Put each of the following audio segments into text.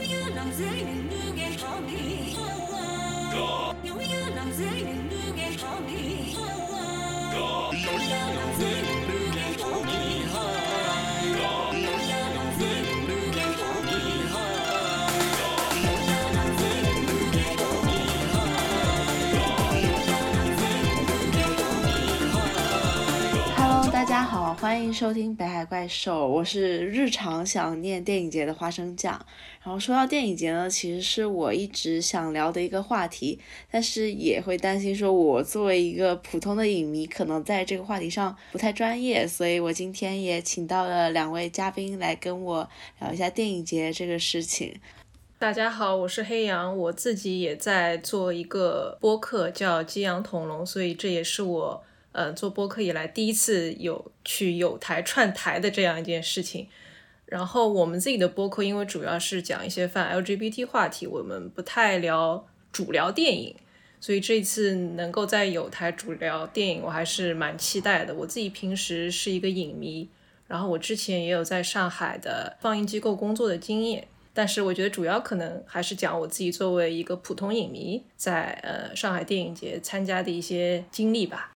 大欢迎收听《北海怪兽》，我是日常想念电影节的花生酱。然后说到电影节呢，其实是我一直想聊的一个话题，但是也会担心说，我作为一个普通的影迷，可能在这个话题上不太专业，所以我今天也请到了两位嘉宾来跟我聊一下电影节这个事情。大家好，我是黑羊，我自己也在做一个播客，叫《激扬同龙》，所以这也是我。呃，做播客以来第一次有去有台串台的这样一件事情。然后我们自己的播客，因为主要是讲一些泛 LGBT 话题，我们不太聊主聊电影，所以这次能够在有台主聊电影，我还是蛮期待的。我自己平时是一个影迷，然后我之前也有在上海的放映机构工作的经验，但是我觉得主要可能还是讲我自己作为一个普通影迷，在呃上海电影节参加的一些经历吧。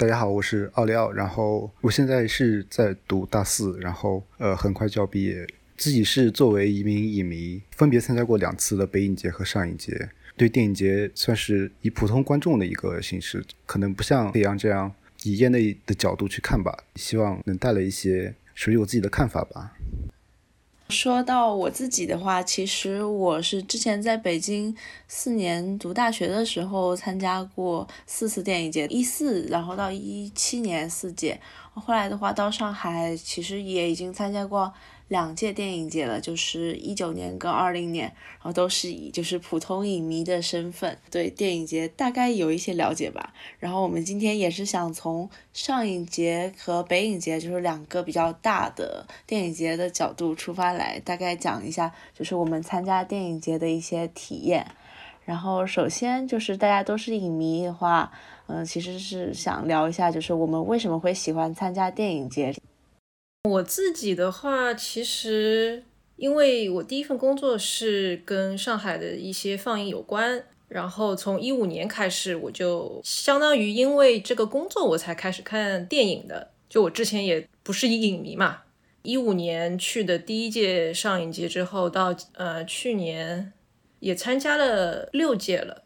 大家好，我是奥利奥，然后我现在是在读大四，然后呃很快就要毕业。自己是作为一名影迷，分别参加过两次的北影节和上影节，对电影节算是以普通观众的一个形式，可能不像飞扬这样以业内的角度去看吧，希望能带来一些属于我自己的看法吧。说到我自己的话，其实我是之前在北京四年读大学的时候参加过四次电影节，一四，然后到一七年四届，后来的话到上海，其实也已经参加过。两届电影节了，就是一九年跟二零年，然后都是以就是普通影迷的身份对电影节大概有一些了解吧。然后我们今天也是想从上影节和北影节，就是两个比较大的电影节的角度出发来，大概讲一下就是我们参加电影节的一些体验。然后首先就是大家都是影迷的话，嗯，其实是想聊一下，就是我们为什么会喜欢参加电影节。我自己的话，其实因为我第一份工作是跟上海的一些放映有关，然后从一五年开始，我就相当于因为这个工作我才开始看电影的。就我之前也不是影迷嘛，一五年去的第一届上影节之后，到呃去年也参加了六届了。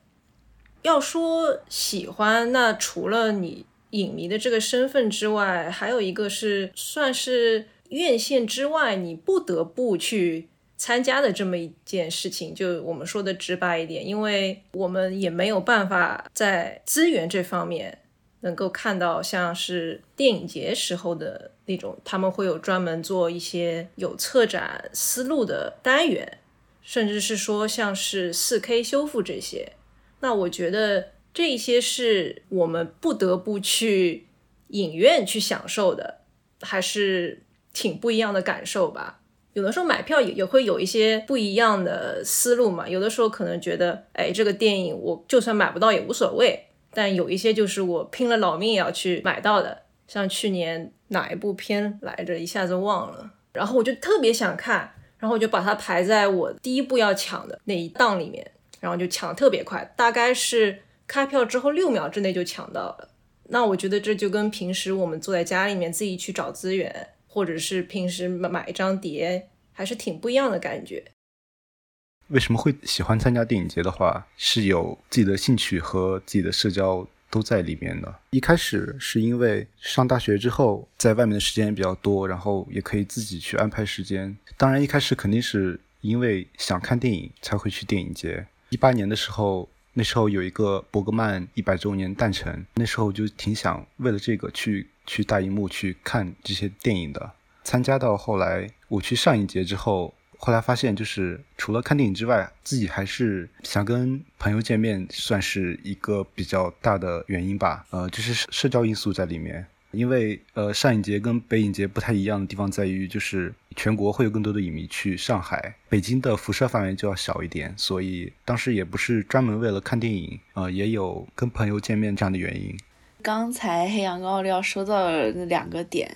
要说喜欢，那除了你。影迷的这个身份之外，还有一个是算是院线之外你不得不去参加的这么一件事情。就我们说的直白一点，因为我们也没有办法在资源这方面能够看到像是电影节时候的那种，他们会有专门做一些有策展思路的单元，甚至是说像是四 K 修复这些。那我觉得。这一些是我们不得不去影院去享受的，还是挺不一样的感受吧。有的时候买票也也会有一些不一样的思路嘛。有的时候可能觉得，哎，这个电影我就算买不到也无所谓。但有一些就是我拼了老命也要去买到的。像去年哪一部片来着，一下子忘了。然后我就特别想看，然后我就把它排在我第一部要抢的那一档里面，然后就抢特别快，大概是。开票之后六秒之内就抢到了，那我觉得这就跟平时我们坐在家里面自己去找资源，或者是平时买一张碟，还是挺不一样的感觉。为什么会喜欢参加电影节的话，是有自己的兴趣和自己的社交都在里面的。一开始是因为上大学之后，在外面的时间也比较多，然后也可以自己去安排时间。当然一开始肯定是因为想看电影才会去电影节。一八年的时候。那时候有一个伯格曼一百周年诞辰，那时候就挺想为了这个去去大荧幕去看这些电影的。参加到后来，我去上一节之后，后来发现就是除了看电影之外，自己还是想跟朋友见面，算是一个比较大的原因吧。呃，就是社交因素在里面。因为呃，上影节跟北影节不太一样的地方在于，就是全国会有更多的影迷去上海，北京的辐射范围就要小一点，所以当时也不是专门为了看电影，呃，也有跟朋友见面这样的原因。刚才黑羊跟奥利奥说到的那两个点，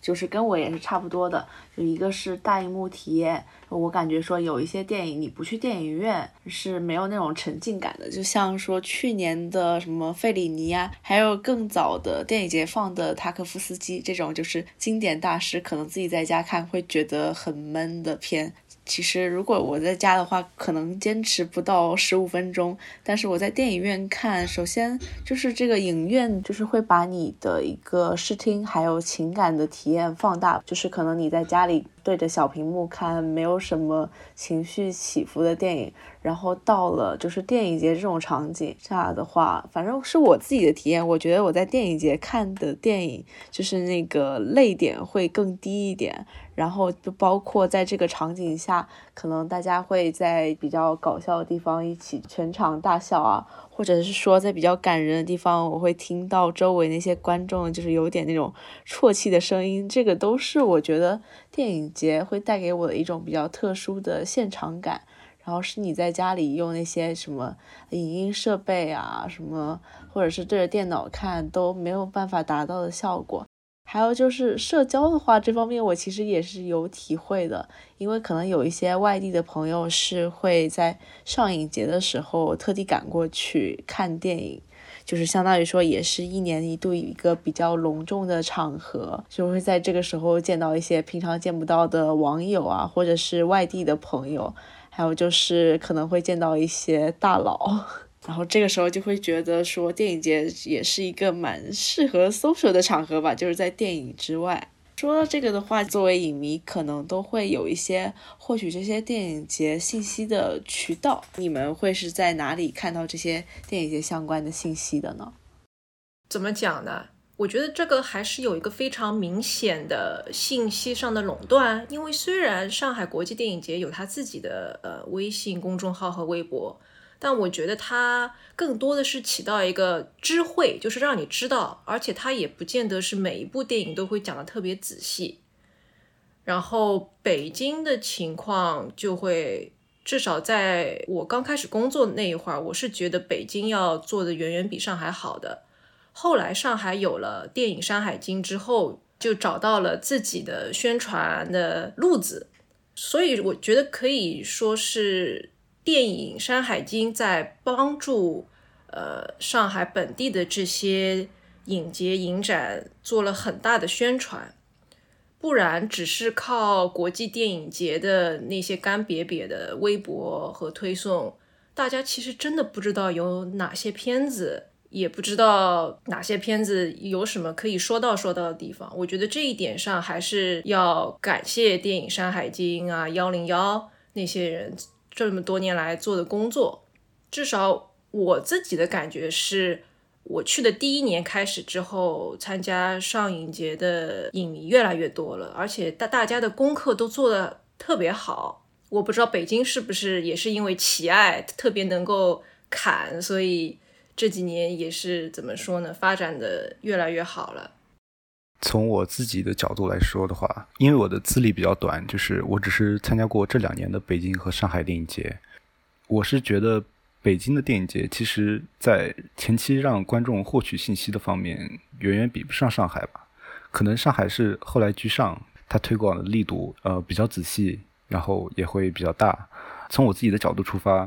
就是跟我也是差不多的，就一个是大荧幕体验，我感觉说有一些电影你不去电影院是没有那种沉浸感的，就像说去年的什么费里尼呀，还有更早的电影节放的塔可夫斯基这种就是经典大师，可能自己在家看会觉得很闷的片。其实，如果我在家的话，可能坚持不到十五分钟。但是我在电影院看，首先就是这个影院就是会把你的一个视听还有情感的体验放大，就是可能你在家里。对着小屏幕看，没有什么情绪起伏的电影，然后到了就是电影节这种场景下的话，反正是我自己的体验，我觉得我在电影节看的电影就是那个泪点会更低一点，然后就包括在这个场景下，可能大家会在比较搞笑的地方一起全场大笑啊。或者是说，在比较感人的地方，我会听到周围那些观众就是有点那种啜泣的声音，这个都是我觉得电影节会带给我的一种比较特殊的现场感。然后是你在家里用那些什么影音设备啊，什么或者是对着电脑看都没有办法达到的效果。还有就是社交的话，这方面我其实也是有体会的，因为可能有一些外地的朋友是会在上影节的时候特地赶过去看电影，就是相当于说也是一年一度一个比较隆重的场合，就会在这个时候见到一些平常见不到的网友啊，或者是外地的朋友，还有就是可能会见到一些大佬。然后这个时候就会觉得说，电影节也是一个蛮适合 social 的场合吧，就是在电影之外。说到这个的话，作为影迷，可能都会有一些获取这些电影节信息的渠道。你们会是在哪里看到这些电影节相关的信息的呢？怎么讲呢？我觉得这个还是有一个非常明显的信息上的垄断，因为虽然上海国际电影节有他自己的呃微信公众号和微博。但我觉得它更多的是起到一个知会，就是让你知道，而且它也不见得是每一部电影都会讲的特别仔细。然后北京的情况就会，至少在我刚开始工作那一会儿，我是觉得北京要做的远远比上海好的。后来上海有了电影《山海经》之后，就找到了自己的宣传的路子，所以我觉得可以说是。电影《山海经》在帮助呃上海本地的这些影节影展做了很大的宣传，不然只是靠国际电影节的那些干瘪瘪的微博和推送，大家其实真的不知道有哪些片子，也不知道哪些片子有什么可以说到说到的地方。我觉得这一点上还是要感谢电影《山海经》啊幺零幺那些人。这么多年来做的工作，至少我自己的感觉是，我去的第一年开始之后，参加上影节的影迷越来越多了，而且大大家的功课都做的特别好。我不知道北京是不是也是因为奇爱特别能够砍，所以这几年也是怎么说呢，发展的越来越好了。从我自己的角度来说的话，因为我的资历比较短，就是我只是参加过这两年的北京和上海电影节。我是觉得北京的电影节，其实在前期让观众获取信息的方面，远远比不上上海吧。可能上海是后来居上，它推广的力度呃比较仔细，然后也会比较大。从我自己的角度出发。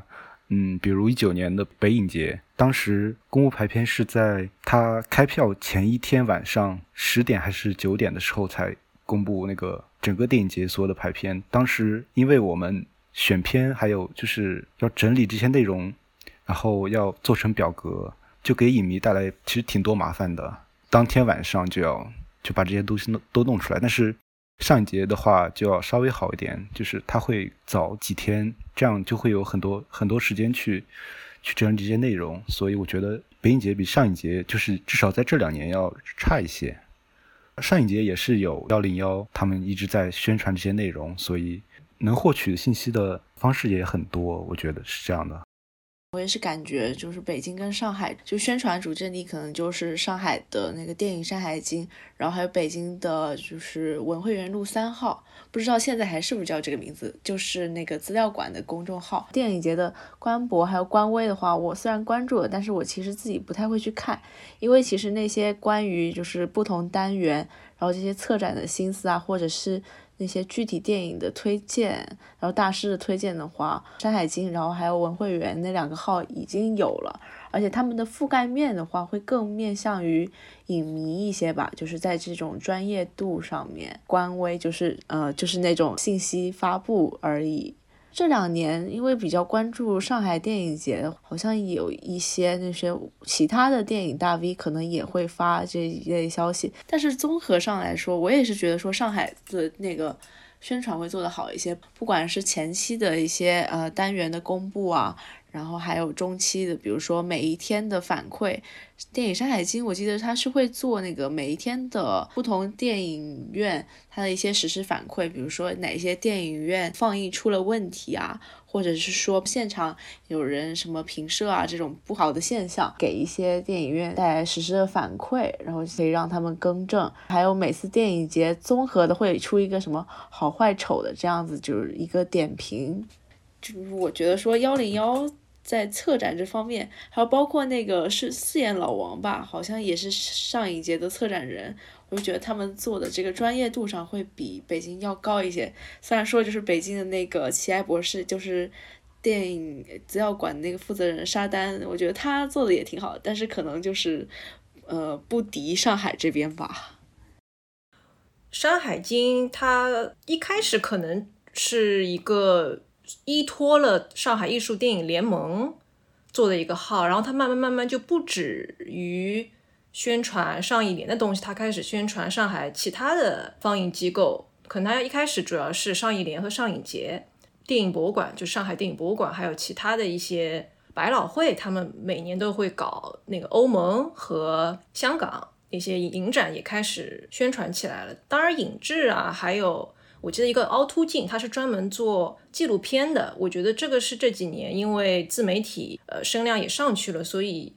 嗯，比如一九年的北影节，当时公布排片是在它开票前一天晚上十点还是九点的时候才公布那个整个电影节所有的排片。当时因为我们选片还有就是要整理这些内容，然后要做成表格，就给影迷带来其实挺多麻烦的。当天晚上就要就把这些东西弄都弄出来，但是。上一节的话就要稍微好一点，就是它会早几天，这样就会有很多很多时间去去整理这些内容。所以我觉得北影节比上一节就是至少在这两年要差一些。上一节也是有幺零幺，他们一直在宣传这些内容，所以能获取信息的方式也很多。我觉得是这样的。我也是感觉，就是北京跟上海就宣传主阵地可能就是上海的那个电影《山海经》，然后还有北京的就是文汇园路三号，不知道现在还是不是叫这个名字，就是那个资料馆的公众号。电影节的官博还有官微的话，我虽然关注了，但是我其实自己不太会去看，因为其实那些关于就是不同单元，然后这些策展的心思啊，或者是。那些具体电影的推荐，然后大师的推荐的话，《山海经》，然后还有文慧园那两个号已经有了，而且他们的覆盖面的话会更面向于影迷一些吧，就是在这种专业度上面，官微就是呃就是那种信息发布而已。这两年，因为比较关注上海电影节，好像有一些那些其他的电影大 V 可能也会发这一类消息。但是综合上来说，我也是觉得说上海的那个宣传会做得好一些，不管是前期的一些呃单元的公布啊。然后还有中期的，比如说每一天的反馈。电影《山海经》，我记得他是会做那个每一天的不同电影院它的一些实时反馈，比如说哪些电影院放映出了问题啊，或者是说现场有人什么评摄啊这种不好的现象，给一些电影院带来实时的反馈，然后可以让他们更正。还有每次电影节综合的会出一个什么好坏丑的这样子，就是一个点评。就是我觉得说幺零幺在策展这方面，还有包括那个是四眼老王吧，好像也是上影节的策展人，我就觉得他们做的这个专业度上会比北京要高一些。虽然说就是北京的那个齐爱博士，就是电影资料馆那个负责人沙丹，我觉得他做的也挺好，但是可能就是呃不敌上海这边吧。《山海经》它一开始可能是一个。依托了上海艺术电影联盟做的一个号，然后他慢慢慢慢就不止于宣传上一年的东西，他开始宣传上海其他的放映机构。可能他一开始主要是上一联和上影节、电影博物馆，就上海电影博物馆，还有其他的一些百老汇，他们每年都会搞那个欧盟和香港一些影展，也开始宣传起来了。当然，影制啊，还有。我记得一个凹凸镜，它是专门做纪录片的。我觉得这个是这几年因为自媒体呃声量也上去了，所以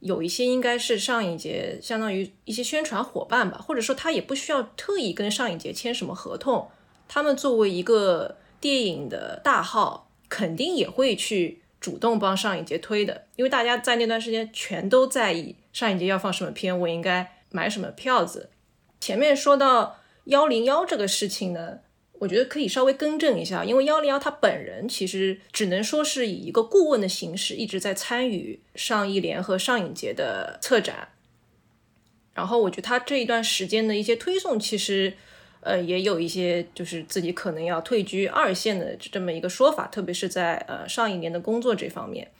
有一些应该是上影节相当于一些宣传伙伴吧，或者说他也不需要特意跟上影节签什么合同，他们作为一个电影的大号，肯定也会去主动帮上影节推的，因为大家在那段时间全都在意上影节要放什么片，我应该买什么票子。前面说到。幺零幺这个事情呢，我觉得可以稍微更正一下，因为幺零幺他本人其实只能说是以一个顾问的形式一直在参与上艺联和上影节的策展。然后我觉得他这一段时间的一些推送，其实呃也有一些就是自己可能要退居二线的这么一个说法，特别是在呃上一年的工作这方面。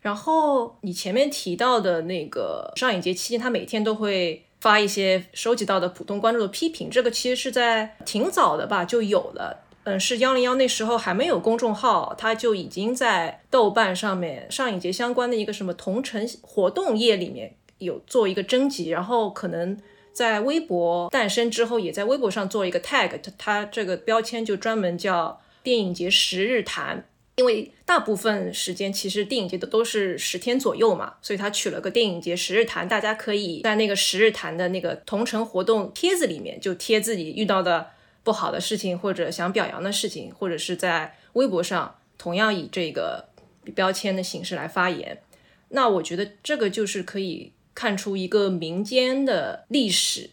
然后你前面提到的那个上影节期间，他每天都会。发一些收集到的普通观众的批评，这个其实是在挺早的吧就有了。嗯，是幺零幺那时候还没有公众号，他就已经在豆瓣上面上影节相关的一个什么同城活动页里面有做一个征集，然后可能在微博诞生之后，也在微博上做一个 tag，它它这个标签就专门叫电影节十日谈。因为大部分时间其实电影节的都是十天左右嘛，所以他取了个电影节十日谈，大家可以在那个十日谈的那个同城活动帖子里面就贴自己遇到的不好的事情或者想表扬的事情，或者是在微博上同样以这个标签的形式来发言。那我觉得这个就是可以看出一个民间的历史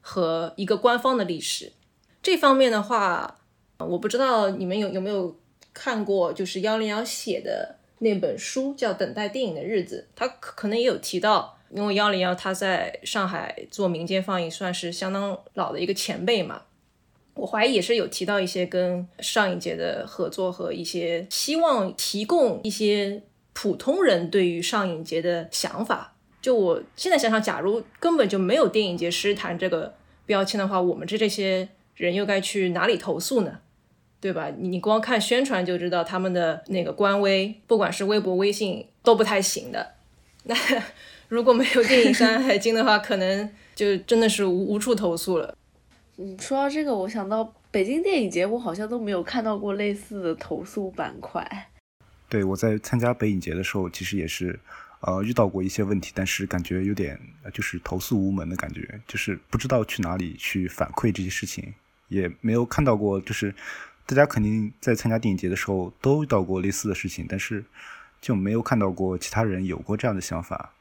和一个官方的历史。这方面的话，我不知道你们有有没有。看过就是幺零幺写的那本书，叫《等待电影的日子》，他可可能也有提到，因为幺零幺他在上海做民间放映，算是相当老的一个前辈嘛。我怀疑也是有提到一些跟上一节的合作和一些希望提供一些普通人对于上影节的想法。就我现在想想，假如根本就没有电影节诗坛这个标签的话，我们这这些人又该去哪里投诉呢？对吧？你你光看宣传就知道他们的那个官微，不管是微博、微信都不太行的。那 如果没有电影《山海经》的话，可能就真的是无无处投诉了。嗯，说到这个，我想到北京电影节，我好像都没有看到过类似的投诉板块。对，我在参加北影节的时候，其实也是，呃，遇到过一些问题，但是感觉有点就是投诉无门的感觉，就是不知道去哪里去反馈这些事情，也没有看到过，就是大家肯定在参加电影节的时候都遇到过类似的事情，但是就没有看到过其他人有过这样的想法，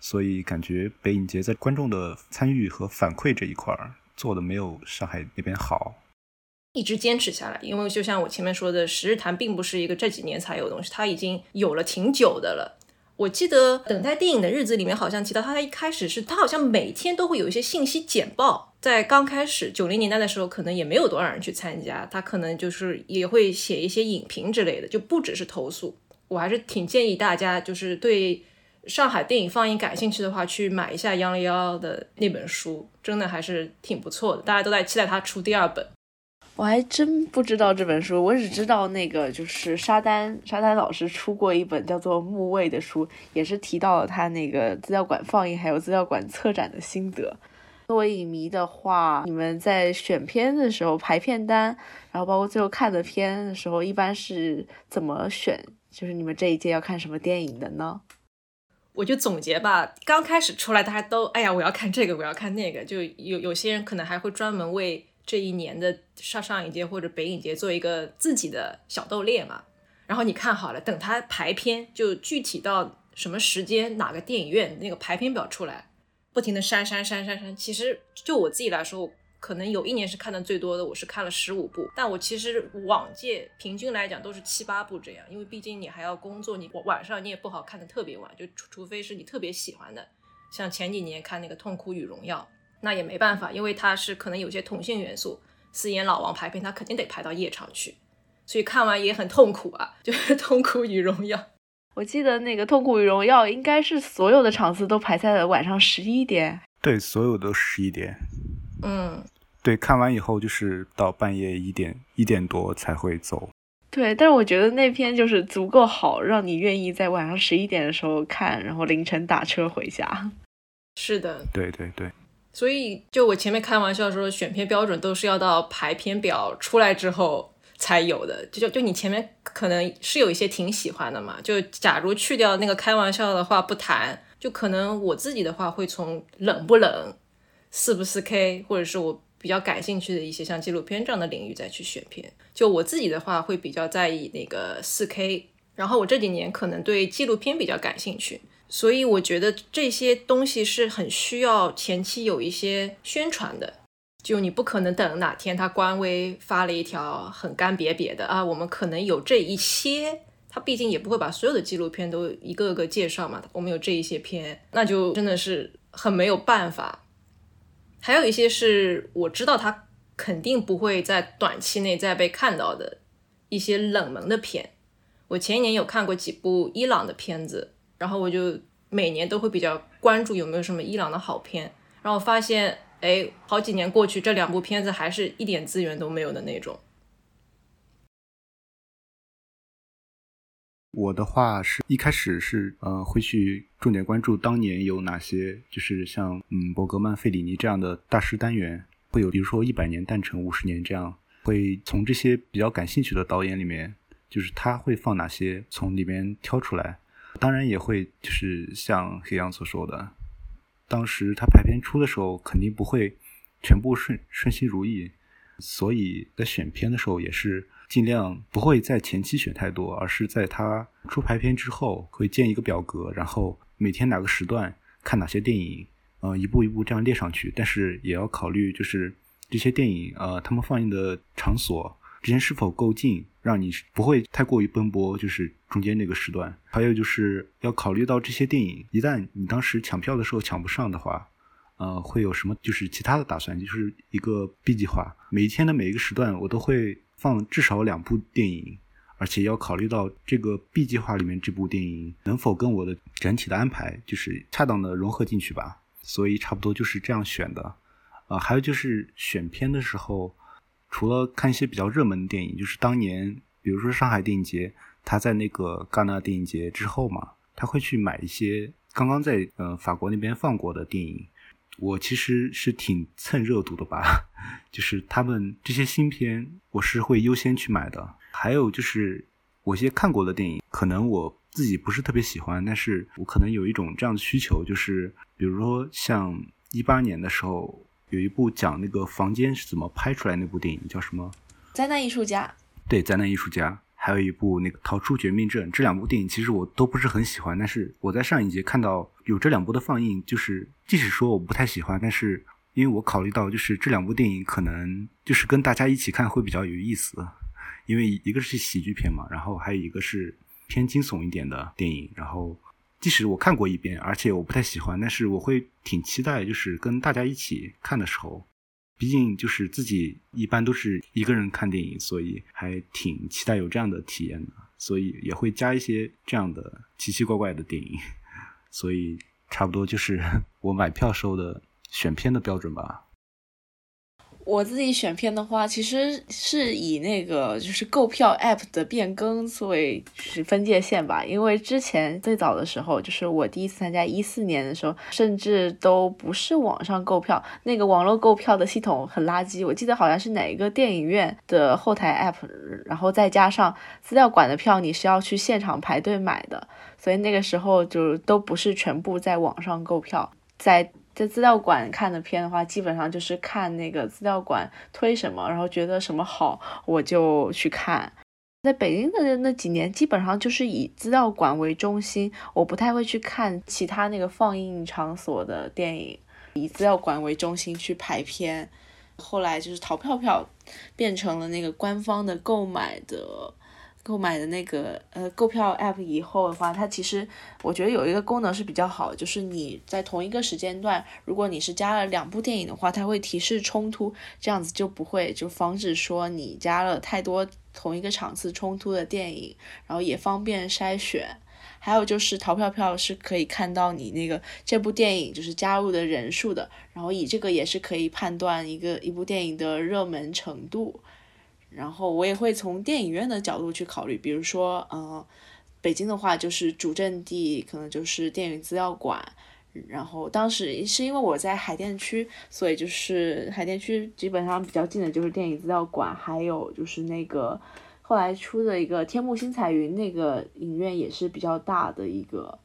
所以感觉北影节在观众的参与和反馈这一块儿做的没有上海那边好。一直坚持下来，因为就像我前面说的，十日谈并不是一个这几年才有的东西，它已经有了挺久的了。我记得等待电影的日子里面好像提到，他一开始是他好像每天都会有一些信息简报，在刚开始九零年代的时候，可能也没有多少人去参加，他可能就是也会写一些影评之类的，就不只是投诉。我还是挺建议大家，就是对上海电影放映感兴趣的话，去买一下杨丽幺的那本书，真的还是挺不错的。大家都在期待他出第二本。我还真不知道这本书，我只知道那个就是沙丹沙丹老师出过一本叫做《木卫》的书，也是提到了他那个资料馆放映还有资料馆策展的心得。作为影迷的话，你们在选片的时候排片单，然后包括最后看的片的时候，一般是怎么选？就是你们这一届要看什么电影的呢？我就总结吧，刚开始出来大家都哎呀，我要看这个，我要看那个，就有有些人可能还会专门为。这一年的上上影节或者北影节做一个自己的小斗猎嘛，然后你看好了，等它排片就具体到什么时间哪个电影院那个排片表出来，不停的删删删删删。其实就我自己来说，可能有一年是看的最多的，我是看了十五部，但我其实往届平均来讲都是七八部这样，因为毕竟你还要工作，你晚上你也不好看的特别晚，就除除非是你特别喜欢的，像前几年看那个《痛哭与荣耀》。那也没办法，因为它是可能有些同性元素，四眼老王排片，他肯定得排到夜场去，所以看完也很痛苦啊，就是痛苦与荣耀。我记得那个痛苦与荣耀应该是所有的场次都排在了晚上十一点，对，所有都十一点。嗯，对，看完以后就是到半夜一点一点多才会走。对，但是我觉得那篇就是足够好，让你愿意在晚上十一点的时候看，然后凌晨打车回家。是的，对对对。所以，就我前面开玩笑说，选片标准都是要到排片表出来之后才有的。就就就你前面可能是有一些挺喜欢的嘛。就假如去掉那个开玩笑的话不谈，就可能我自己的话会从冷不冷、四不四 K，或者是我比较感兴趣的一些像纪录片这样的领域再去选片。就我自己的话会比较在意那个四 K，然后我这几年可能对纪录片比较感兴趣。所以我觉得这些东西是很需要前期有一些宣传的，就你不可能等哪天他官微发了一条很干瘪瘪的啊，我们可能有这一些，他毕竟也不会把所有的纪录片都一个个介绍嘛，我们有这一些片，那就真的是很没有办法。还有一些是我知道他肯定不会在短期内再被看到的一些冷门的片，我前一年有看过几部伊朗的片子。然后我就每年都会比较关注有没有什么伊朗的好片，然后发现，哎，好几年过去，这两部片子还是一点资源都没有的那种。我的话是一开始是呃会去重点关注当年有哪些，就是像嗯伯格曼、费里尼这样的大师单元，会有比如说一百年诞辰、五十年这样，会从这些比较感兴趣的导演里面，就是他会放哪些，从里面挑出来。当然也会，就是像黑羊所说的，当时他排片出的时候，肯定不会全部顺顺心如意，所以在选片的时候也是尽量不会在前期选太多，而是在他出排片之后会建一个表格，然后每天哪个时段看哪些电影，呃，一步一步这样列上去。但是也要考虑，就是这些电影，呃，他们放映的场所。之间是否够近，让你不会太过于奔波，就是中间那个时段。还有就是要考虑到这些电影，一旦你当时抢票的时候抢不上的话，呃，会有什么就是其他的打算，就是一个 B 计划。每一天的每一个时段，我都会放至少两部电影，而且要考虑到这个 B 计划里面这部电影能否跟我的整体的安排就是恰当的融合进去吧。所以差不多就是这样选的。啊，还有就是选片的时候。除了看一些比较热门的电影，就是当年，比如说上海电影节，他在那个戛纳电影节之后嘛，他会去买一些刚刚在呃法国那边放过的电影。我其实是挺蹭热度的吧，就是他们这些新片，我是会优先去买的。还有就是我一些看过的电影，可能我自己不是特别喜欢，但是我可能有一种这样的需求，就是比如说像一八年的时候，有一部讲那个房间是怎么拍出来那部电影，叫什么？灾难艺术家。对，灾难艺术家。还有一部那个《逃出绝命镇》，这两部电影其实我都不是很喜欢，但是我在上一节看到有这两部的放映，就是即使说我不太喜欢，但是因为我考虑到就是这两部电影可能就是跟大家一起看会比较有意思，因为一个是喜剧片嘛，然后还有一个是偏惊悚一点的电影，然后即使我看过一遍，而且我不太喜欢，但是我会挺期待，就是跟大家一起看的时候。毕竟就是自己一般都是一个人看电影，所以还挺期待有这样的体验的，所以也会加一些这样的奇奇怪怪的电影，所以差不多就是我买票时候的选片的标准吧。我自己选片的话，其实是以那个就是购票 app 的变更作为是分界线吧。因为之前最早的时候，就是我第一次参加一四年的时候，甚至都不是网上购票，那个网络购票的系统很垃圾。我记得好像是哪一个电影院的后台 app，然后再加上资料馆的票，你是要去现场排队买的，所以那个时候就都不是全部在网上购票，在。在资料馆看的片的话，基本上就是看那个资料馆推什么，然后觉得什么好，我就去看。在北京的那几年，基本上就是以资料馆为中心，我不太会去看其他那个放映场所的电影，以资料馆为中心去排片。后来就是淘票票变成了那个官方的购买的。购买的那个呃购票 app 以后的话，它其实我觉得有一个功能是比较好，就是你在同一个时间段，如果你是加了两部电影的话，它会提示冲突，这样子就不会就防止说你加了太多同一个场次冲突的电影，然后也方便筛选。还有就是淘票票是可以看到你那个这部电影就是加入的人数的，然后以这个也是可以判断一个一部电影的热门程度。然后我也会从电影院的角度去考虑，比如说，呃，北京的话就是主阵地可能就是电影资料馆，然后当时是因为我在海淀区，所以就是海淀区基本上比较近的就是电影资料馆，还有就是那个后来出的一个天幕星彩云那个影院也是比较大的一个。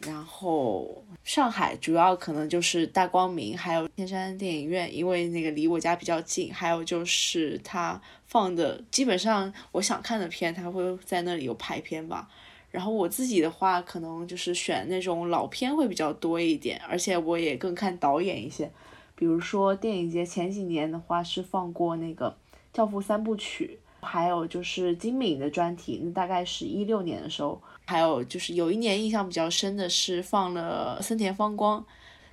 然后上海主要可能就是大光明，还有天山电影院，因为那个离我家比较近。还有就是它放的基本上我想看的片，它会在那里有排片吧。然后我自己的话，可能就是选那种老片会比较多一点，而且我也更看导演一些。比如说电影节前几年的话是放过那个《教父》三部曲，还有就是金敏的专题，那大概是一六年的时候。还有就是有一年印象比较深的是放了森田芳光，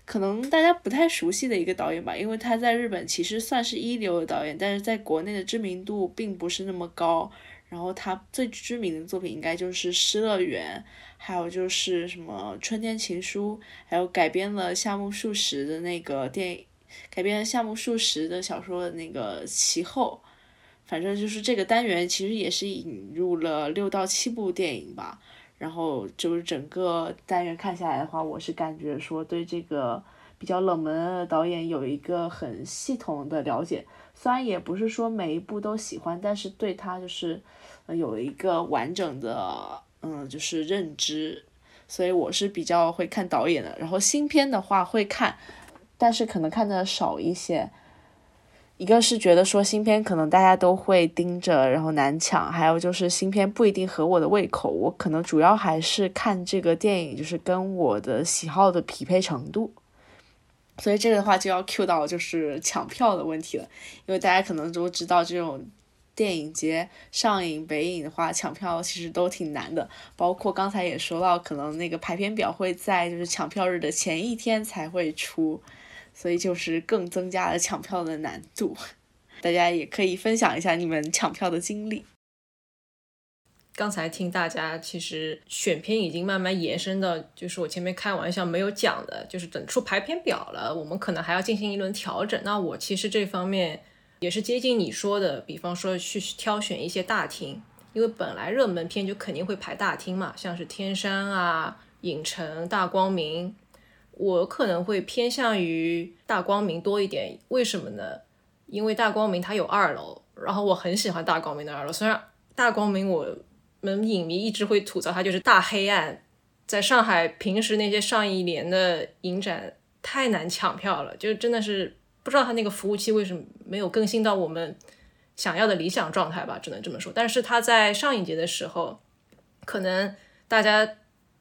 可能大家不太熟悉的一个导演吧，因为他在日本其实算是一流的导演，但是在国内的知名度并不是那么高。然后他最知名的作品应该就是《失乐园》，还有就是什么《春天情书》，还有改编了夏目漱石的那个电影，改编了夏目漱石的小说的那个《其后》。反正就是这个单元其实也是引入了六到七部电影吧。然后就是整个单元看下来的话，我是感觉说对这个比较冷门的导演有一个很系统的了解，虽然也不是说每一部都喜欢，但是对他就是有一个完整的嗯就是认知，所以我是比较会看导演的。然后新片的话会看，但是可能看的少一些。一个是觉得说新片可能大家都会盯着，然后难抢；还有就是新片不一定合我的胃口，我可能主要还是看这个电影就是跟我的喜好的匹配程度。所以这个的话就要 Q 到就是抢票的问题了，因为大家可能都知道这种电影节上影北影的话抢票其实都挺难的，包括刚才也说到，可能那个排片表会在就是抢票日的前一天才会出。所以就是更增加了抢票的难度，大家也可以分享一下你们抢票的经历。刚才听大家其实选片已经慢慢延伸到，就是我前面开玩笑没有讲的，就是等出排片表了，我们可能还要进行一轮调整。那我其实这方面也是接近你说的，比方说去挑选一些大厅，因为本来热门片就肯定会排大厅嘛，像是天山啊、影城、大光明。我可能会偏向于大光明多一点，为什么呢？因为大光明它有二楼，然后我很喜欢大光明的二楼。虽然大光明我们影迷一直会吐槽它就是大黑暗。在上海，平时那些上一年的影展太难抢票了，就真的是不知道它那个服务器为什么没有更新到我们想要的理想状态吧，只能这么说。但是它在上影节的时候，可能大家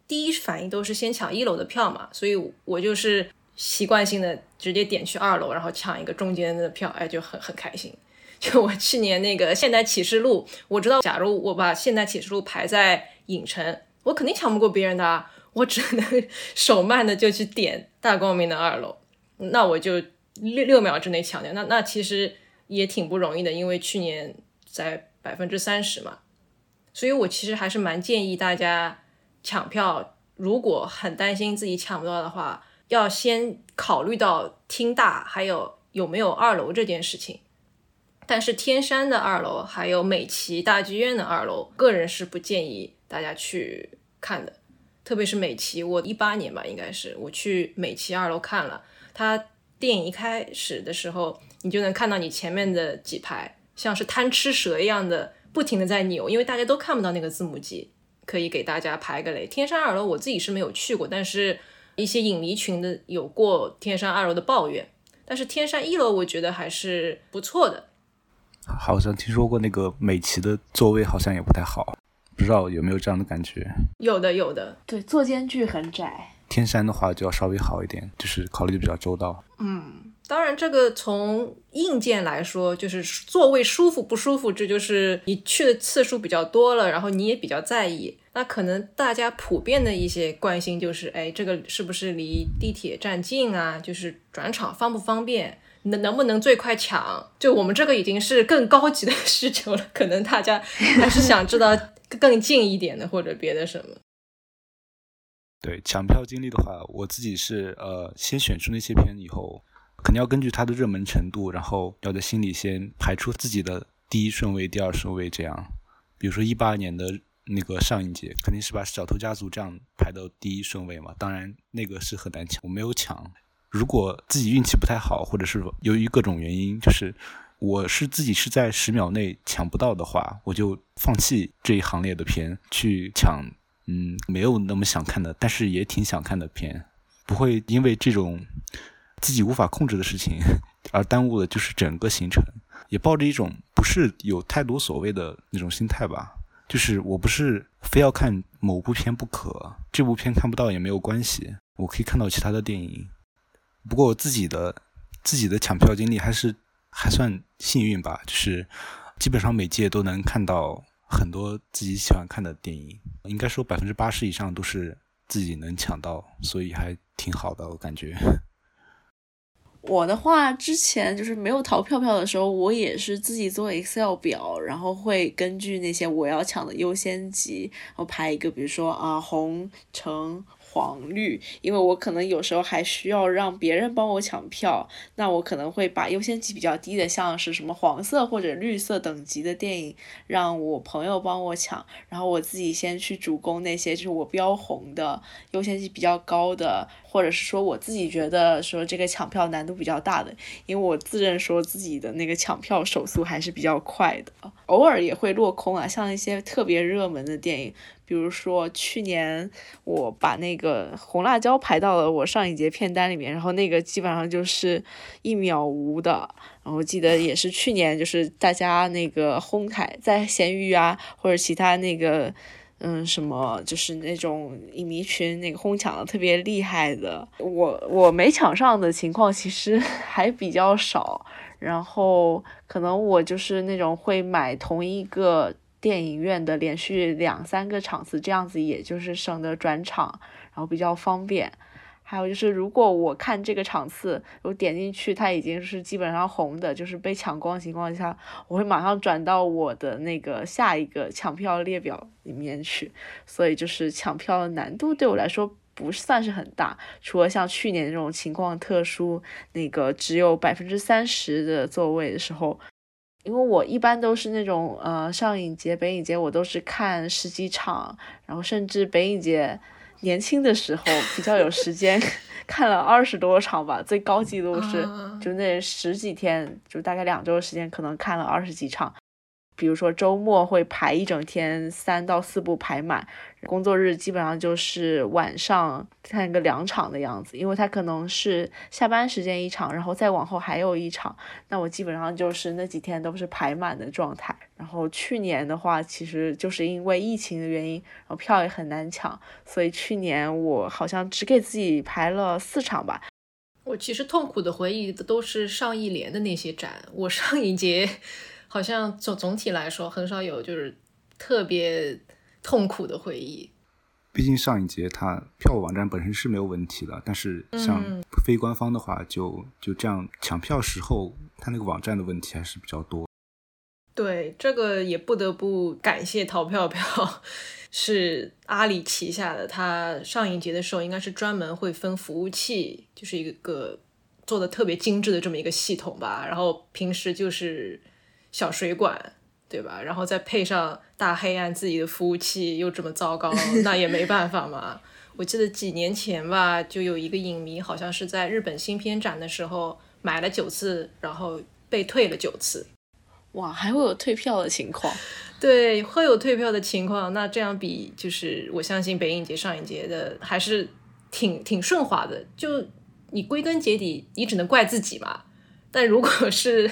第一反应都是先抢一楼的票嘛，所以我就是习惯性的直接点去二楼，然后抢一个中间的票，哎，就很很开心。就我去年那个《现代启示录》，我知道，假如我把《现代启示录》排在影城。我肯定抢不过别人的啊！我只能 手慢的就去点大光明的二楼，那我就六六秒之内抢掉。那那其实也挺不容易的，因为去年在百分之三十嘛，所以我其实还是蛮建议大家抢票。如果很担心自己抢不到的话，要先考虑到厅大还有有没有二楼这件事情。但是天山的二楼还有美琪大剧院的二楼，个人是不建议。大家去看的，特别是美琪，我一八年吧，应该是我去美琪二楼看了。它电影一开始的时候，你就能看到你前面的几排像是贪吃蛇一样的，不停的在扭，因为大家都看不到那个字母机，可以给大家排个雷。天山二楼我自己是没有去过，但是一些影迷群的有过天山二楼的抱怨。但是天山一楼我觉得还是不错的。好像听说过那个美琪的座位好像也不太好。不知道有没有这样的感觉？有的，有的。对，坐间距很窄。天山的话就要稍微好一点，就是考虑的比较周到。嗯，当然，这个从硬件来说，就是座位舒服不舒服，这就是你去的次数比较多了，然后你也比较在意。那可能大家普遍的一些关心就是，哎，这个是不是离地铁站近啊？就是转场方不方便？能能不能最快抢？就我们这个已经是更高级的 需求了，可能大家还是想知道。更近一点的，或者别的什么？对抢票经历的话，我自己是呃，先选出那些片以后，肯定要根据它的热门程度，然后要在心里先排出自己的第一顺位、第二顺位这样。比如说一八年的那个上一届，肯定是把《小偷家族》这样排到第一顺位嘛。当然那个是很难抢，我没有抢。如果自己运气不太好，或者是由于各种原因，就是。我是自己是在十秒内抢不到的话，我就放弃这一行列的片，去抢嗯没有那么想看的，但是也挺想看的片，不会因为这种自己无法控制的事情而耽误了就是整个行程，也抱着一种不是有太多所谓的那种心态吧，就是我不是非要看某部片不可，这部片看不到也没有关系，我可以看到其他的电影，不过我自己的自己的抢票经历还是。还算幸运吧，就是基本上每届都能看到很多自己喜欢看的电影，应该说百分之八十以上都是自己能抢到，所以还挺好的，我感觉。我的话，之前就是没有淘票票的时候，我也是自己做 Excel 表，然后会根据那些我要抢的优先级，然后排一个，比如说啊红橙。黄绿，因为我可能有时候还需要让别人帮我抢票，那我可能会把优先级比较低的，像是什么黄色或者绿色等级的电影，让我朋友帮我抢，然后我自己先去主攻那些就是我标红的优先级比较高的，或者是说我自己觉得说这个抢票难度比较大的，因为我自认说自己的那个抢票手速还是比较快的，偶尔也会落空啊，像一些特别热门的电影。比如说去年我把那个红辣椒排到了我上一节片单里面，然后那个基本上就是一秒无的。然后记得也是去年，就是大家那个哄抬在闲鱼啊或者其他那个嗯什么，就是那种影迷群那个哄抢的特别厉害的。我我没抢上的情况其实 还比较少，然后可能我就是那种会买同一个。电影院的连续两三个场次，这样子也就是省得转场，然后比较方便。还有就是，如果我看这个场次，我点进去，它已经是基本上红的，就是被抢光情况下，我会马上转到我的那个下一个抢票列表里面去。所以就是抢票的难度对我来说不算是很大，除了像去年那种情况特殊，那个只有百分之三十的座位的时候。因为我一般都是那种，呃，上影节、北影节我都是看十几场，然后甚至北影节年轻的时候比较有时间，看了二十多场吧，最高纪录是就那十几天，就大概两周的时间，可能看了二十几场。比如说周末会排一整天，三到四部排满。工作日基本上就是晚上看个两场的样子，因为他可能是下班时间一场，然后再往后还有一场。那我基本上就是那几天都是排满的状态。然后去年的话，其实就是因为疫情的原因，然后票也很难抢，所以去年我好像只给自己排了四场吧。我其实痛苦的回忆都是上一年的那些展，我上一节好像总总体来说很少有就是特别。痛苦的回忆。毕竟上一节它票务网站本身是没有问题的，但是像非官方的话，就就这样抢票时候，它那个网站的问题还是比较多。对，这个也不得不感谢淘票票，是阿里旗下的。它上一节的时候应该是专门会分服务器，就是一个做的特别精致的这么一个系统吧。然后平时就是小水管。对吧？然后再配上大黑暗，自己的服务器又这么糟糕，那也没办法嘛。我记得几年前吧，就有一个影迷，好像是在日本新片展的时候买了九次，然后被退了九次。哇，还会有退票的情况？对，会有退票的情况。那这样比，就是我相信北影节、上影节的还是挺挺顺滑的。就你归根结底，你只能怪自己嘛。但如果是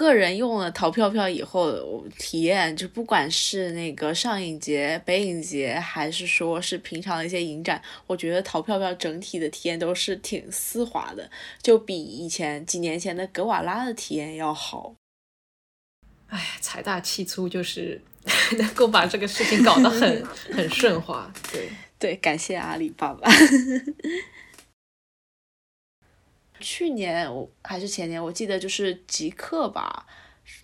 个人用了淘票票以后体验，就不管是那个上影节、北影节，还是说是平常的一些影展，我觉得淘票票整体的体验都是挺丝滑的，就比以前几年前的格瓦拉的体验要好。哎，财大气粗，就是 能够把这个事情搞得很 很顺滑。对对，感谢阿里巴巴。去年我还是前年，我记得就是极客吧，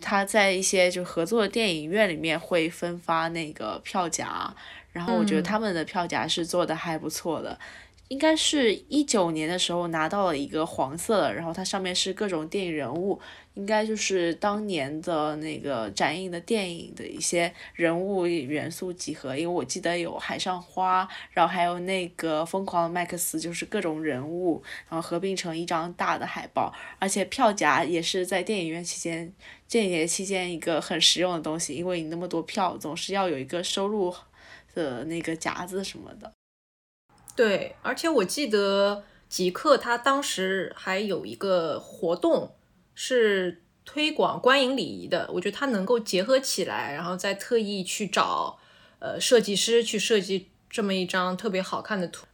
他在一些就合作的电影院里面会分发那个票夹，然后我觉得他们的票夹是做的还不错的。应该是一九年的时候拿到了一个黄色的，然后它上面是各种电影人物，应该就是当年的那个展映的电影的一些人物元素集合。因为我记得有海上花，然后还有那个疯狂的麦克斯，就是各种人物，然后合并成一张大的海报。而且票夹也是在电影院期间、电影节期间一个很实用的东西，因为你那么多票，总是要有一个收入的那个夹子什么的。对，而且我记得极客他当时还有一个活动是推广观影礼仪的，我觉得他能够结合起来，然后再特意去找呃设计师去设计这么一张特别好看的图。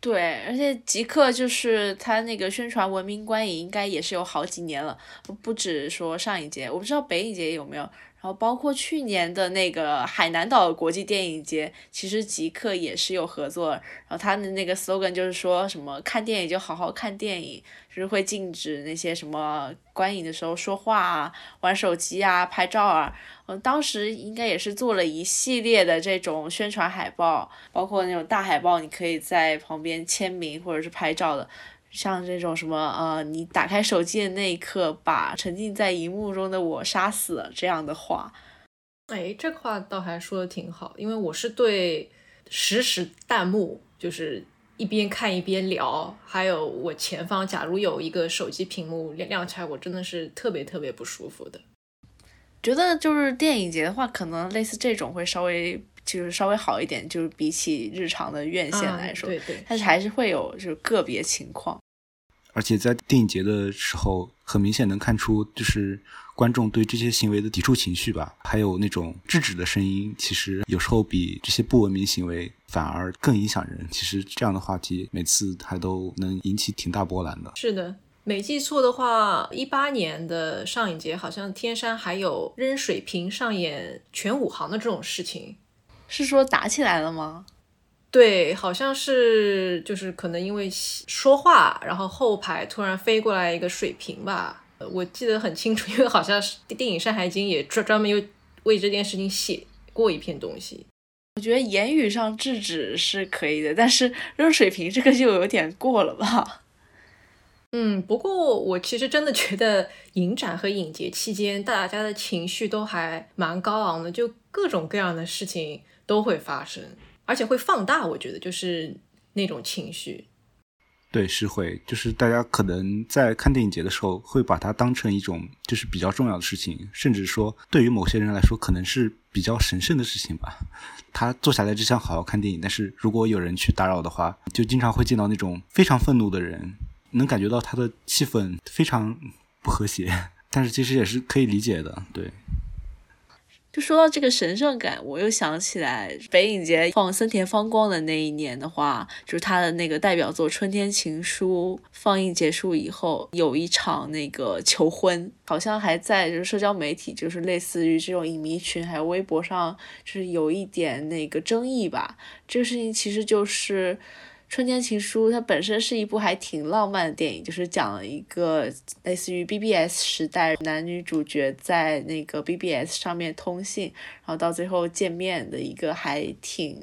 对，而且极客就是他那个宣传文明观影，应该也是有好几年了，不止说上一届，我不知道北影节有没有。然后包括去年的那个海南岛国际电影节，其实极客也是有合作。然后他的那个 slogan 就是说什么看电影就好好看电影，就是会禁止那些什么观影的时候说话啊、玩手机啊、拍照啊。嗯，当时应该也是做了一系列的这种宣传海报，包括那种大海报，你可以在旁边签名或者是拍照的。像这种什么呃，你打开手机的那一刻，把沉浸在荧幕中的我杀死了这样的话，哎，这话倒还说的挺好，因为我是对实时弹幕，就是一边看一边聊，还有我前方假如有一个手机屏幕亮亮起来，我真的是特别特别不舒服的。觉得就是电影节的话，可能类似这种会稍微。就是稍微好一点，就是比起日常的院线来说，对对，但是还是会有就是个别情况。而且在电影节的时候，很明显能看出就是观众对这些行为的抵触情绪吧，还有那种制止的声音，其实有时候比这些不文明行为反而更影响人。其实这样的话题每次还都能引起挺大波澜的。是的，没记错的话，一八年的上影节好像天山还有扔水瓶上演全武行的这种事情。是说打起来了吗？对，好像是，就是可能因为说话，然后后排突然飞过来一个水瓶吧，我记得很清楚，因为好像是电影《山海经》也专专门又为这件事情写过一篇东西。我觉得言语上制止是可以的，但是扔水瓶这个就有点过了吧。嗯，不过我其实真的觉得影展和影节期间，大家的情绪都还蛮高昂的，就各种各样的事情。都会发生，而且会放大。我觉得就是那种情绪。对，是会，就是大家可能在看电影节的时候，会把它当成一种就是比较重要的事情，甚至说对于某些人来说，可能是比较神圣的事情吧。他坐下来只想好好看电影，但是如果有人去打扰的话，就经常会见到那种非常愤怒的人，能感觉到他的气氛非常不和谐，但是其实也是可以理解的，对。就说到这个神圣感，我又想起来北影节放森田芳光的那一年的话，就是他的那个代表作《春天情书》放映结束以后，有一场那个求婚，好像还在就是社交媒体，就是类似于这种影迷群，还有微博上，就是有一点那个争议吧。这个事情其实就是。《春天情书》它本身是一部还挺浪漫的电影，就是讲了一个类似于 BBS 时代男女主角在那个 BBS 上面通信，然后到最后见面的一个还挺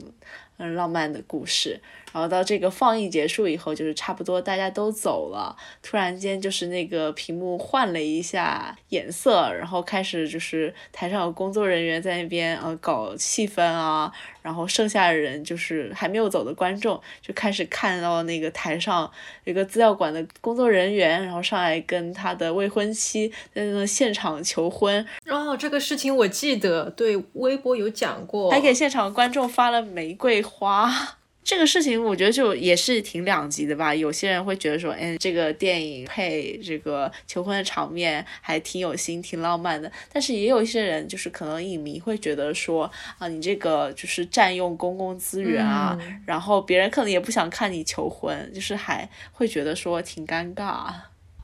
嗯浪漫的故事。然后到这个放映结束以后，就是差不多大家都走了，突然间就是那个屏幕换了一下颜色，然后开始就是台上有工作人员在那边呃搞气氛啊，然后剩下的人就是还没有走的观众就开始看到那个台上一个资料馆的工作人员，然后上来跟他的未婚妻在那现场求婚。哦，这个事情我记得，对微博有讲过，还给现场观众发了玫瑰花。这个事情我觉得就也是挺两极的吧。有些人会觉得说，哎，这个电影配这个求婚的场面还挺有心、挺浪漫的。但是也有一些人，就是可能影迷会觉得说，啊，你这个就是占用公共资源啊，然后别人可能也不想看你求婚，就是还会觉得说挺尴尬。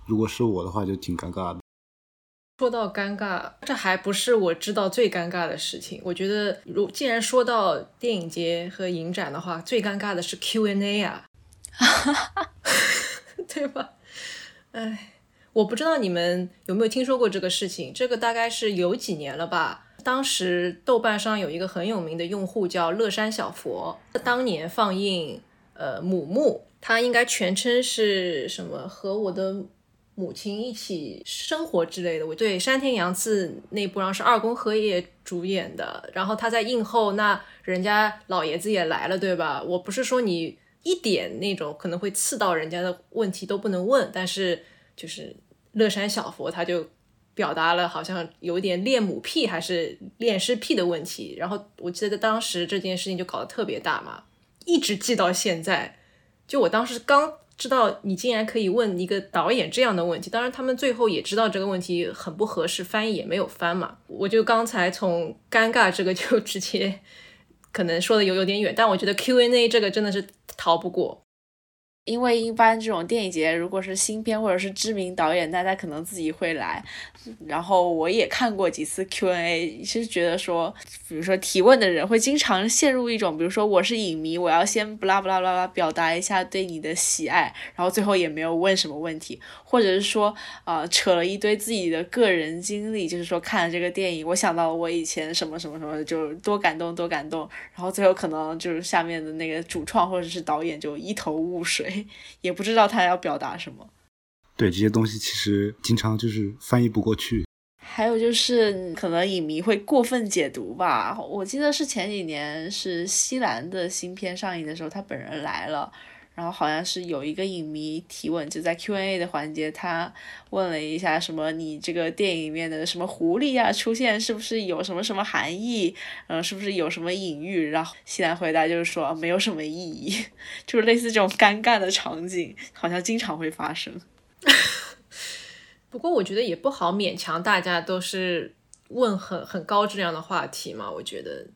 如果是我的话，就挺尴尬的。说到尴尬，这还不是我知道最尴尬的事情。我觉得，如既然说到电影节和影展的话，最尴尬的是 Q&A 啊，对吧？哎，我不知道你们有没有听说过这个事情。这个大概是有几年了吧？当时豆瓣上有一个很有名的用户叫乐山小佛，当年放映呃母木，他应该全称是什么？和我的。母亲一起生活之类的，我对山田洋次那部，然后是二宫和也主演的，然后他在映后，那人家老爷子也来了，对吧？我不是说你一点那种可能会刺到人家的问题都不能问，但是就是乐山小佛他就表达了好像有点恋母癖还是恋尸癖的问题，然后我记得当时这件事情就搞得特别大嘛，一直记到现在，就我当时刚。知道你竟然可以问一个导演这样的问题，当然他们最后也知道这个问题很不合适，翻译也没有翻嘛。我就刚才从尴尬这个就直接可能说的有有点远，但我觉得 Q&A 这个真的是逃不过。因为一般这种电影节，如果是新片或者是知名导演，大家可能自己会来。然后我也看过几次 Q&A，其实觉得说，比如说提问的人会经常陷入一种，比如说我是影迷，我要先不啦不啦啦啦表达一下对你的喜爱，然后最后也没有问什么问题，或者是说，呃，扯了一堆自己的个人经历，就是说看了这个电影，我想到了我以前什么什么什么，就多感动多感动，然后最后可能就是下面的那个主创或者是导演就一头雾水。也不知道他要表达什么，对这些东西其实经常就是翻译不过去。还有就是可能影迷会过分解读吧。我记得是前几年是西兰的新片上映的时候，他本人来了。然后好像是有一个影迷提问，就在 Q&A 的环节，他问了一下什么你这个电影里面的什么狐狸啊出现是不是有什么什么含义，嗯，是不是有什么隐喻？然后西兰回答就是说没有什么意义，就是类似这种尴尬的场景，好像经常会发生。不过我觉得也不好勉强大家都是问很很高质量的话题嘛，我觉得。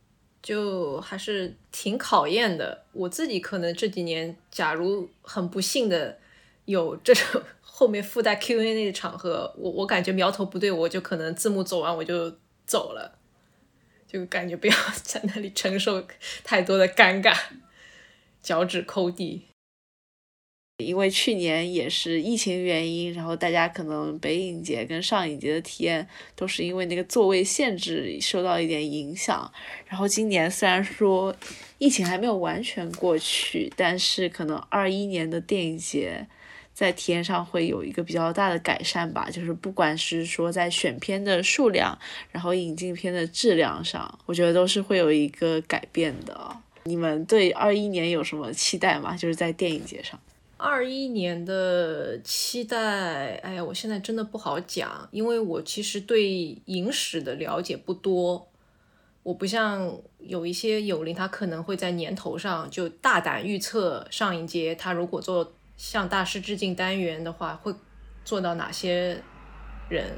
就还是挺考验的。我自己可能这几年，假如很不幸的有这种 后面附带 Q&A 的场合，我我感觉苗头不对，我就可能字幕走完我就走了，就感觉不要 在那里承受太多的尴尬，脚趾抠地。因为去年也是疫情原因，然后大家可能北影节跟上影节的体验都是因为那个座位限制受到一点影响。然后今年虽然说疫情还没有完全过去，但是可能二一年的电影节在体验上会有一个比较大的改善吧。就是不管是说在选片的数量，然后引进片的质量上，我觉得都是会有一个改变的。你们对二一年有什么期待吗？就是在电影节上。二一年的期待，哎呀，我现在真的不好讲，因为我其实对影史的了解不多，我不像有一些友邻，他可能会在年头上就大胆预测上一节他如果做向大师致敬单元的话，会做到哪些人。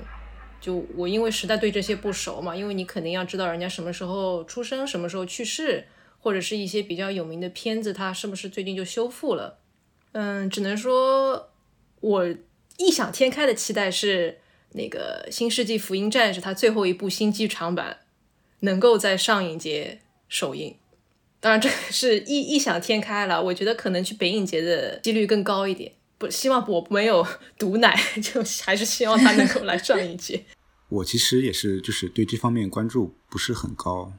就我因为实在对这些不熟嘛，因为你肯定要知道人家什么时候出生，什么时候去世，或者是一些比较有名的片子，他是不是最近就修复了。嗯，只能说，我异想天开的期待是那个《新世纪福音战士》它最后一部新剧场版能够在上影节首映。当然，这是异异想天开了。我觉得可能去北影节的几率更高一点。不，希望我没有 毒奶，就还是希望他能够来上影节。我其实也是，就是对这方面关注不是很高。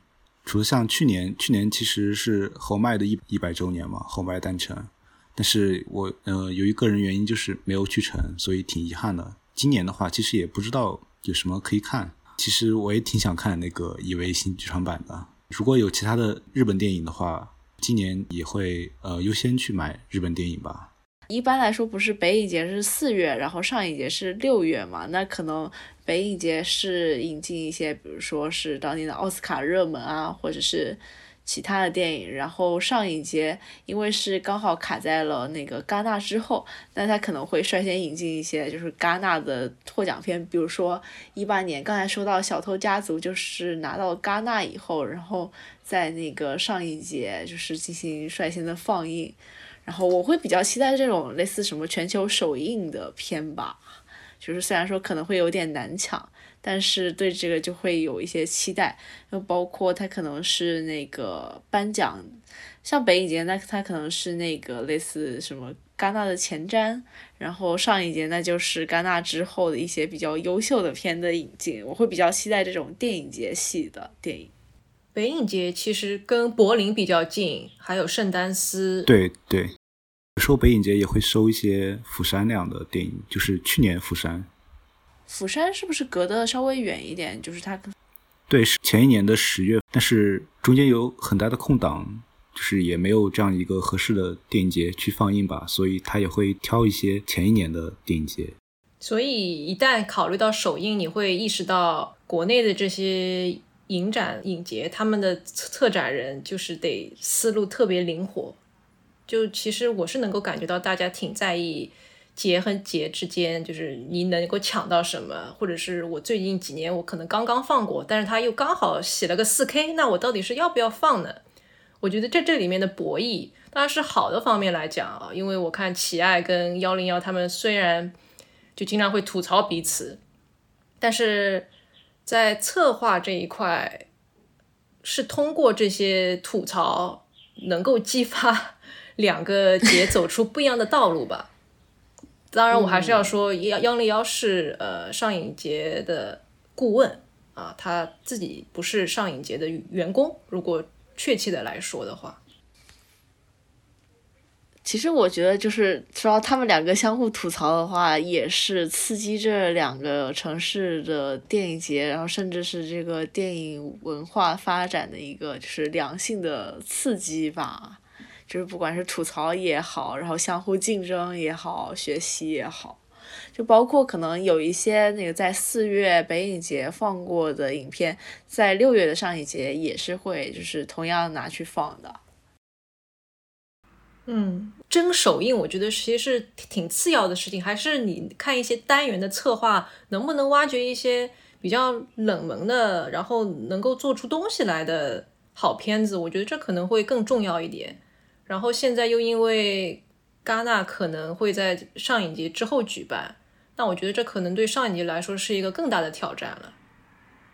除了像去年，去年其实是侯麦的一一百周年嘛，侯麦诞辰。但是我呃，由于个人原因，就是没有去成，所以挺遗憾的。今年的话，其实也不知道有什么可以看。其实我也挺想看那个以为新剧场版的。如果有其他的日本电影的话，今年也会呃优先去买日本电影吧。一般来说，不是北影节是四月，然后上影节是六月嘛？那可能北影节是引进一些，比如说是当年的奥斯卡热门啊，或者是。其他的电影，然后上一节因为是刚好卡在了那个戛纳之后，那他可能会率先引进一些就是戛纳的获奖片，比如说一八年刚才说到《小偷家族》，就是拿到戛纳以后，然后在那个上一节就是进行率先的放映，然后我会比较期待这种类似什么全球首映的片吧，就是虽然说可能会有点难抢。但是对这个就会有一些期待，又包括它可能是那个颁奖，像北影节那它可能是那个类似什么戛纳的前瞻，然后上影节那就是戛纳之后的一些比较优秀的片的引进，我会比较期待这种电影节系的电影。北影节其实跟柏林比较近，还有圣丹斯。对对，有时候北影节也会收一些釜山那样的电影，就是去年釜山。釜山是不是隔得稍微远一点？就是它，对，是前一年的十月，但是中间有很大的空档，就是也没有这样一个合适的电影节去放映吧，所以他也会挑一些前一年的电影节。所以一旦考虑到首映，你会意识到国内的这些影展、影节，他们的策展人就是得思路特别灵活。就其实我是能够感觉到大家挺在意。节和节之间，就是你能够抢到什么，或者是我最近几年我可能刚刚放过，但是他又刚好写了个四 K，那我到底是要不要放呢？我觉得在这里面的博弈，当然是好的方面来讲啊，因为我看奇爱跟幺零幺他们虽然就经常会吐槽彼此，但是在策划这一块，是通过这些吐槽能够激发 两个节走出不一样的道路吧。当然，我还是要说，幺幺零幺是呃上影节的顾问啊，他自己不是上影节的员工。如果确切的来说的话，其实我觉得就是说他们两个相互吐槽的话，也是刺激这两个城市的电影节，然后甚至是这个电影文化发展的一个就是良性的刺激吧。就是不管是吐槽也好，然后相互竞争也好，学习也好，就包括可能有一些那个在四月北影节放过的影片，在六月的上影节也是会就是同样拿去放的。嗯，争首映我觉得其实是挺次要的事情，还是你看一些单元的策划，能不能挖掘一些比较冷门的，然后能够做出东西来的好片子，我觉得这可能会更重要一点。然后现在又因为戛纳可能会在上影节之后举办，那我觉得这可能对上影节来说是一个更大的挑战了，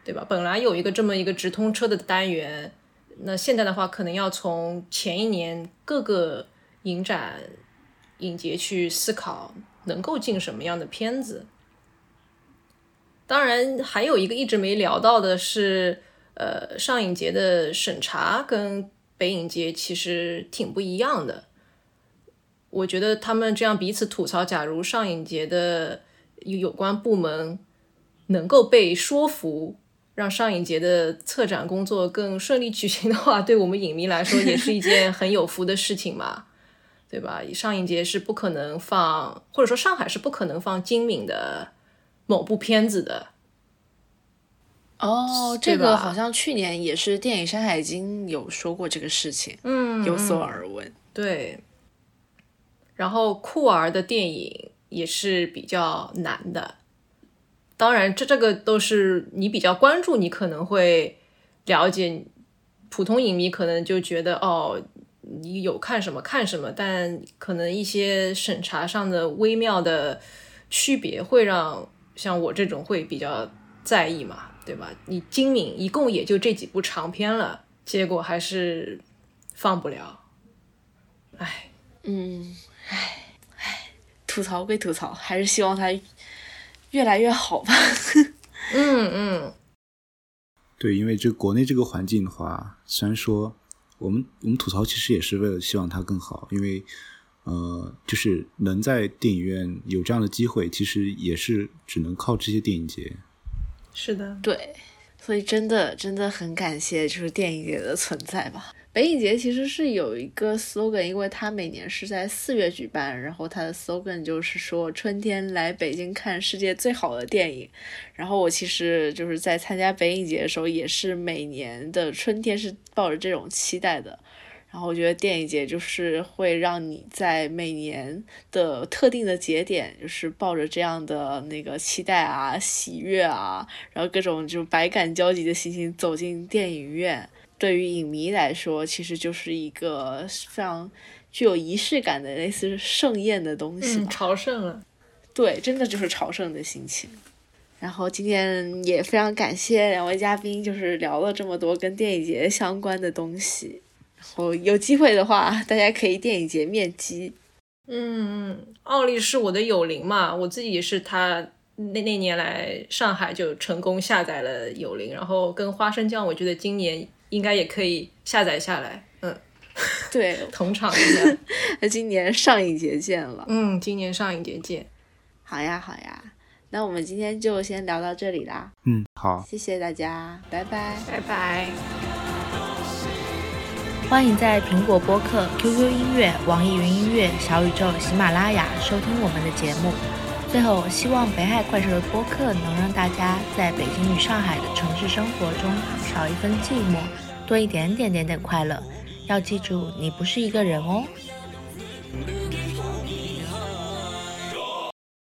对吧？本来有一个这么一个直通车的单元，那现在的话可能要从前一年各个影展影节去思考能够进什么样的片子。当然，还有一个一直没聊到的是，呃，上影节的审查跟。北影节其实挺不一样的，我觉得他们这样彼此吐槽，假如上影节的有关部门能够被说服，让上影节的策展工作更顺利举行的话，对我们影迷来说也是一件很有福的事情嘛。对吧？上影节是不可能放，或者说上海是不可能放金敏的某部片子的。哦，这个好像去年也是电影《山海经》有说过这个事情，嗯有所耳闻。对，然后酷儿的电影也是比较难的。当然，这这个都是你比较关注，你可能会了解。普通影迷可能就觉得哦，你有看什么看什么，但可能一些审查上的微妙的区别会让像我这种会比较在意嘛，对吧？你精敏一共也就这几部长片了，结果还是放不了。唉，嗯，唉唉，吐槽归吐槽，还是希望它越来越好吧。嗯嗯，对，因为这国内这个环境的话，虽然说我们我们吐槽，其实也是为了希望它更好，因为呃，就是能在电影院有这样的机会，其实也是只能靠这些电影节。是的，对，所以真的真的很感谢就是电影节的存在吧。北影节其实是有一个 slogan，因为它每年是在四月举办，然后它的 slogan 就是说春天来北京看世界最好的电影。然后我其实就是在参加北影节的时候，也是每年的春天是抱着这种期待的。然后我觉得电影节就是会让你在每年的特定的节点，就是抱着这样的那个期待啊、喜悦啊，然后各种就百感交集的心情走进电影院。对于影迷来说，其实就是一个非常具有仪式感的类似盛宴的东西嗯，朝圣了。对，真的就是朝圣的心情。然后今天也非常感谢两位嘉宾，就是聊了这么多跟电影节相关的东西。然后有机会的话，大家可以电影节面基。嗯嗯，奥利是我的友邻嘛，我自己也是他那那年来上海就成功下载了友邻，然后跟花生酱，我觉得今年应该也可以下载下来，嗯，对，同场一下。那今年上影节见了。嗯，今年上影节见。好呀，好呀，那我们今天就先聊到这里啦，嗯，好，谢谢大家，拜拜。拜拜。欢迎在苹果播客、QQ 音乐、网易云音乐、小宇宙、喜马拉雅收听我们的节目。最后，希望北海快手的播客能让大家在北京与上海的城市生活中少一分寂寞，多一点点点点快乐。要记住，你不是一个人哦。